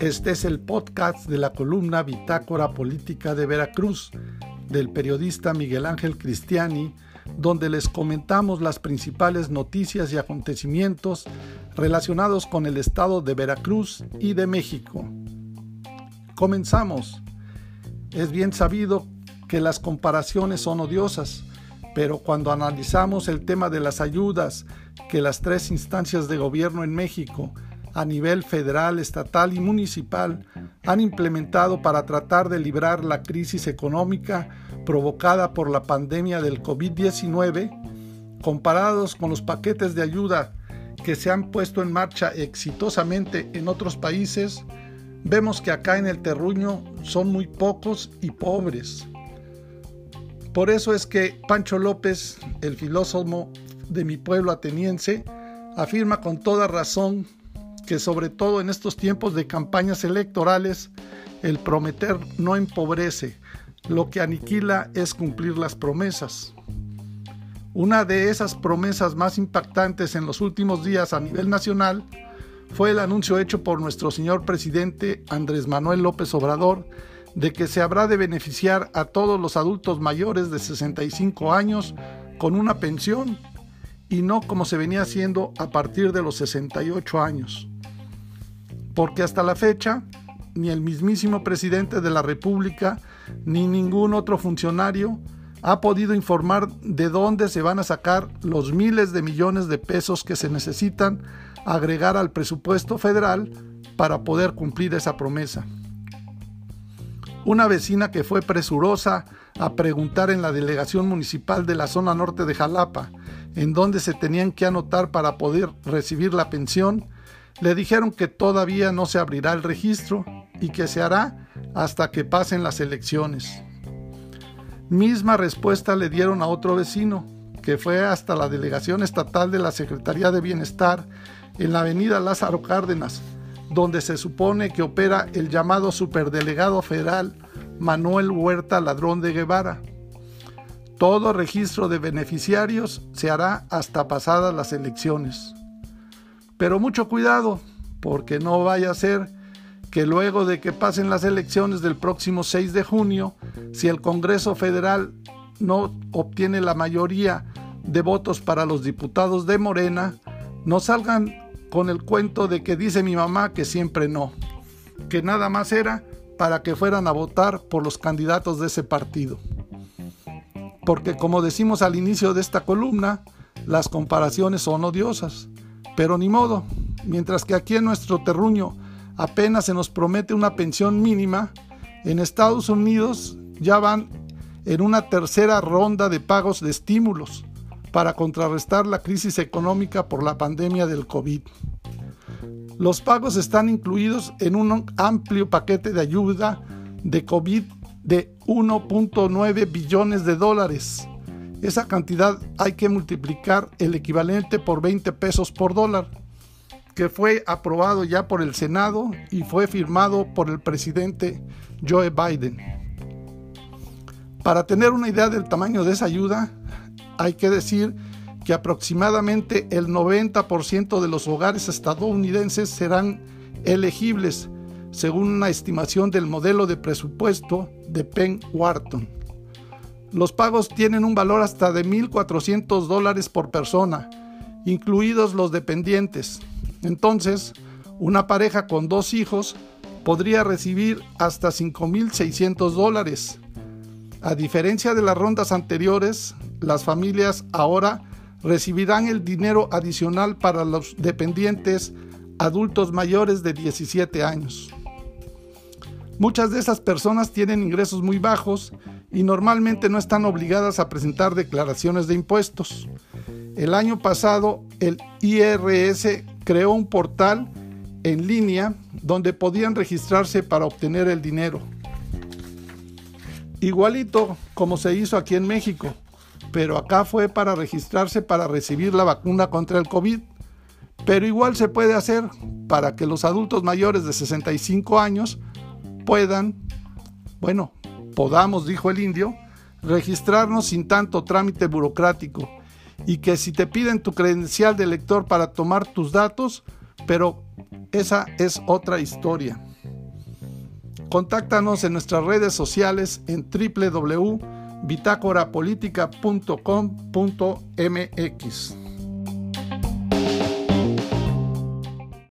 Este es el podcast de la columna Bitácora Política de Veracruz del periodista Miguel Ángel Cristiani, donde les comentamos las principales noticias y acontecimientos relacionados con el estado de Veracruz y de México. Comenzamos. Es bien sabido que las comparaciones son odiosas, pero cuando analizamos el tema de las ayudas que las tres instancias de gobierno en México a nivel federal, estatal y municipal han implementado para tratar de librar la crisis económica provocada por la pandemia del COVID-19, comparados con los paquetes de ayuda que se han puesto en marcha exitosamente en otros países, vemos que acá en el terruño son muy pocos y pobres. Por eso es que Pancho López, el filósofo de mi pueblo ateniense, afirma con toda razón que sobre todo en estos tiempos de campañas electorales, el prometer no empobrece, lo que aniquila es cumplir las promesas. Una de esas promesas más impactantes en los últimos días a nivel nacional fue el anuncio hecho por nuestro señor presidente Andrés Manuel López Obrador de que se habrá de beneficiar a todos los adultos mayores de 65 años con una pensión y no como se venía haciendo a partir de los 68 años porque hasta la fecha ni el mismísimo presidente de la República ni ningún otro funcionario ha podido informar de dónde se van a sacar los miles de millones de pesos que se necesitan agregar al presupuesto federal para poder cumplir esa promesa. Una vecina que fue presurosa a preguntar en la delegación municipal de la zona norte de Jalapa, en dónde se tenían que anotar para poder recibir la pensión, le dijeron que todavía no se abrirá el registro y que se hará hasta que pasen las elecciones. Misma respuesta le dieron a otro vecino, que fue hasta la delegación estatal de la Secretaría de Bienestar en la avenida Lázaro Cárdenas, donde se supone que opera el llamado superdelegado federal Manuel Huerta Ladrón de Guevara. Todo registro de beneficiarios se hará hasta pasadas las elecciones. Pero mucho cuidado, porque no vaya a ser que luego de que pasen las elecciones del próximo 6 de junio, si el Congreso Federal no obtiene la mayoría de votos para los diputados de Morena, no salgan con el cuento de que dice mi mamá que siempre no, que nada más era para que fueran a votar por los candidatos de ese partido. Porque como decimos al inicio de esta columna, las comparaciones son odiosas. Pero ni modo, mientras que aquí en nuestro terruño apenas se nos promete una pensión mínima, en Estados Unidos ya van en una tercera ronda de pagos de estímulos para contrarrestar la crisis económica por la pandemia del COVID. Los pagos están incluidos en un amplio paquete de ayuda de COVID de 1.9 billones de dólares esa cantidad hay que multiplicar el equivalente por 20 pesos por dólar, que fue aprobado ya por el Senado y fue firmado por el presidente Joe Biden. Para tener una idea del tamaño de esa ayuda, hay que decir que aproximadamente el 90% de los hogares estadounidenses serán elegibles, según una estimación del modelo de presupuesto de Penn Wharton. Los pagos tienen un valor hasta de 1.400 dólares por persona, incluidos los dependientes. Entonces, una pareja con dos hijos podría recibir hasta 5.600 dólares. A diferencia de las rondas anteriores, las familias ahora recibirán el dinero adicional para los dependientes adultos mayores de 17 años. Muchas de esas personas tienen ingresos muy bajos y normalmente no están obligadas a presentar declaraciones de impuestos. El año pasado el IRS creó un portal en línea donde podían registrarse para obtener el dinero. Igualito como se hizo aquí en México, pero acá fue para registrarse para recibir la vacuna contra el COVID. Pero igual se puede hacer para que los adultos mayores de 65 años puedan, bueno, podamos, dijo el indio, registrarnos sin tanto trámite burocrático y que si te piden tu credencial de lector para tomar tus datos, pero esa es otra historia. Contáctanos en nuestras redes sociales en www.bitácorapolítica.com.mx.